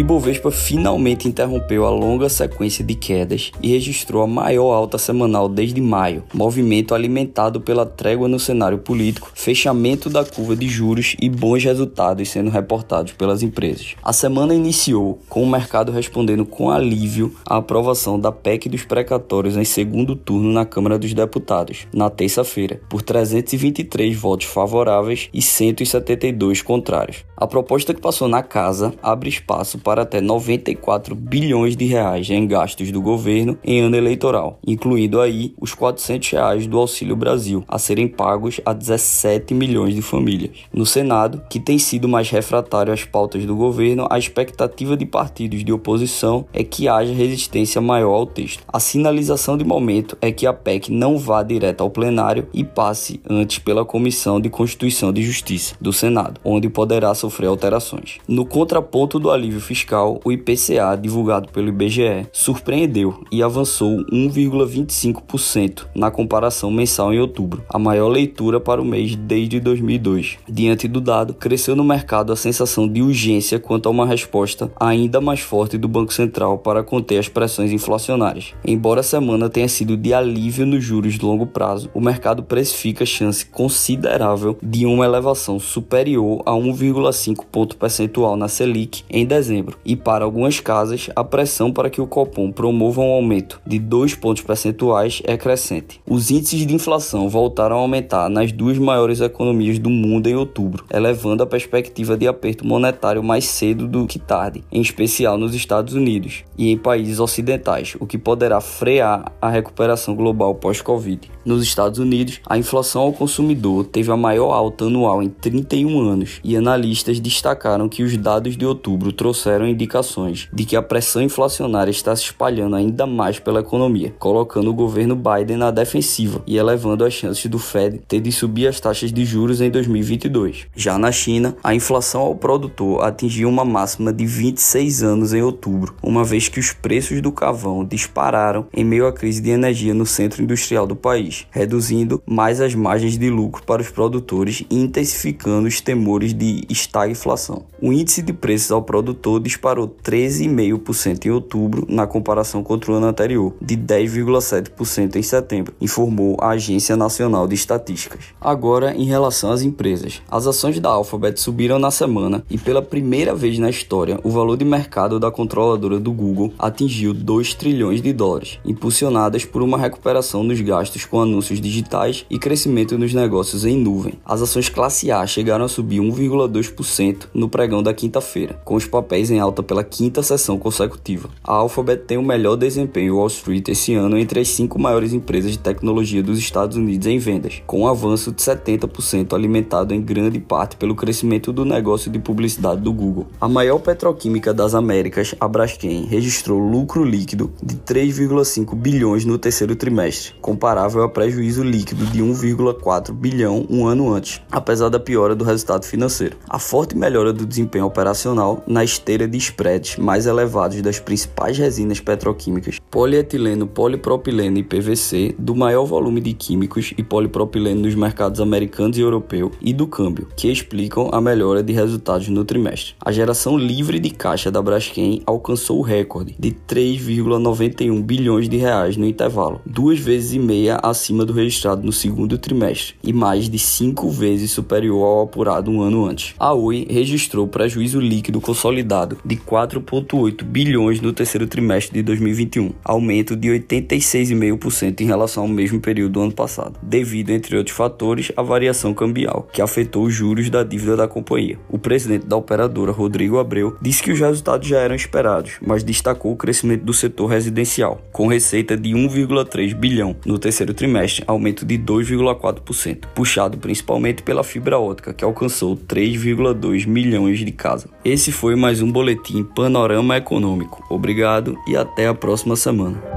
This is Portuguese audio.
Ibovespa finalmente interrompeu a longa sequência de quedas e registrou a maior alta semanal desde maio, movimento alimentado pela trégua no cenário político, fechamento da curva de juros e bons resultados sendo reportados pelas empresas. A semana iniciou com o mercado respondendo com alívio à aprovação da PEC dos precatórios em segundo turno na Câmara dos Deputados, na terça-feira, por 323 votos favoráveis e 172 contrários. A proposta que passou na casa abre espaço para até 94 bilhões de reais em gastos do governo em ano eleitoral, incluindo aí os 400 reais do Auxílio Brasil, a serem pagos a 17 milhões de famílias. No Senado, que tem sido mais refratário às pautas do governo, a expectativa de partidos de oposição é que haja resistência maior ao texto. A sinalização de momento é que a PEC não vá direto ao plenário e passe antes pela Comissão de Constituição e Justiça do Senado, onde poderá sofrer alterações. No contraponto do alívio fiscal, o IPCA, divulgado pelo IBGE, surpreendeu e avançou 1,25% na comparação mensal em outubro, a maior leitura para o mês desde 2002. Diante do dado, cresceu no mercado a sensação de urgência quanto a uma resposta ainda mais forte do Banco Central para conter as pressões inflacionárias. Embora a semana tenha sido de alívio nos juros de longo prazo, o mercado precifica chance considerável de uma elevação superior a 1,5 ponto percentual na Selic em dezembro e para algumas casas, a pressão para que o Copom promova um aumento de 2 pontos percentuais é crescente. Os índices de inflação voltaram a aumentar nas duas maiores economias do mundo em outubro, elevando a perspectiva de aperto monetário mais cedo do que tarde, em especial nos Estados Unidos e em países ocidentais, o que poderá frear a recuperação global pós-Covid. Nos Estados Unidos, a inflação ao consumidor teve a maior alta anual em 31 anos, e analistas destacaram que os dados de outubro trouxeram trouxeram indicações de que a pressão inflacionária está se espalhando ainda mais pela economia, colocando o governo Biden na defensiva e elevando as chances do Fed ter de subir as taxas de juros em 2022. Já na China, a inflação ao produtor atingiu uma máxima de 26 anos em outubro, uma vez que os preços do carvão dispararam em meio à crise de energia no centro industrial do país, reduzindo mais as margens de lucro para os produtores e intensificando os temores de estagflação. O índice de preços ao produtor disparou 13,5% em outubro na comparação contra o ano anterior, de 10,7% em setembro, informou a Agência Nacional de Estatísticas. Agora, em relação às empresas, as ações da Alphabet subiram na semana e pela primeira vez na história, o valor de mercado da controladora do Google atingiu 2 trilhões de dólares, impulsionadas por uma recuperação nos gastos com anúncios digitais e crescimento nos negócios em nuvem. As ações classe A chegaram a subir 1,2% no pregão da quinta-feira, com os papéis em alta pela quinta sessão consecutiva. A Alphabet tem o melhor desempenho Wall Street esse ano entre as cinco maiores empresas de tecnologia dos Estados Unidos em vendas, com um avanço de 70% alimentado em grande parte pelo crescimento do negócio de publicidade do Google. A maior petroquímica das Américas, a Braskem, registrou lucro líquido de 3,5 bilhões no terceiro trimestre, comparável a prejuízo líquido de 1,4 bilhão um ano antes, apesar da piora do resultado financeiro. A forte melhora do desempenho operacional na esteira de spreads mais elevados das principais resinas petroquímicas, polietileno, polipropileno e PVC, do maior volume de químicos e polipropileno nos mercados americanos e europeu e do câmbio, que explicam a melhora de resultados no trimestre. A geração livre de caixa da Braskem alcançou o recorde de 3,91 bilhões de reais no intervalo, duas vezes e meia acima do registrado no segundo trimestre e mais de cinco vezes superior ao apurado um ano antes. A Oi registrou prejuízo líquido consolidado de 4,8 bilhões no terceiro trimestre de 2021, aumento de 86,5% em relação ao mesmo período do ano passado, devido, entre outros fatores, à variação cambial, que afetou os juros da dívida da companhia. O presidente da operadora, Rodrigo Abreu, disse que os resultados já eram esperados, mas destacou o crescimento do setor residencial, com receita de 1,3 bilhão no terceiro trimestre, aumento de 2,4%, puxado principalmente pela fibra ótica, que alcançou 3,2 milhões de casas. Esse foi mais um boletim Panorama Econômico. Obrigado e até a próxima semana.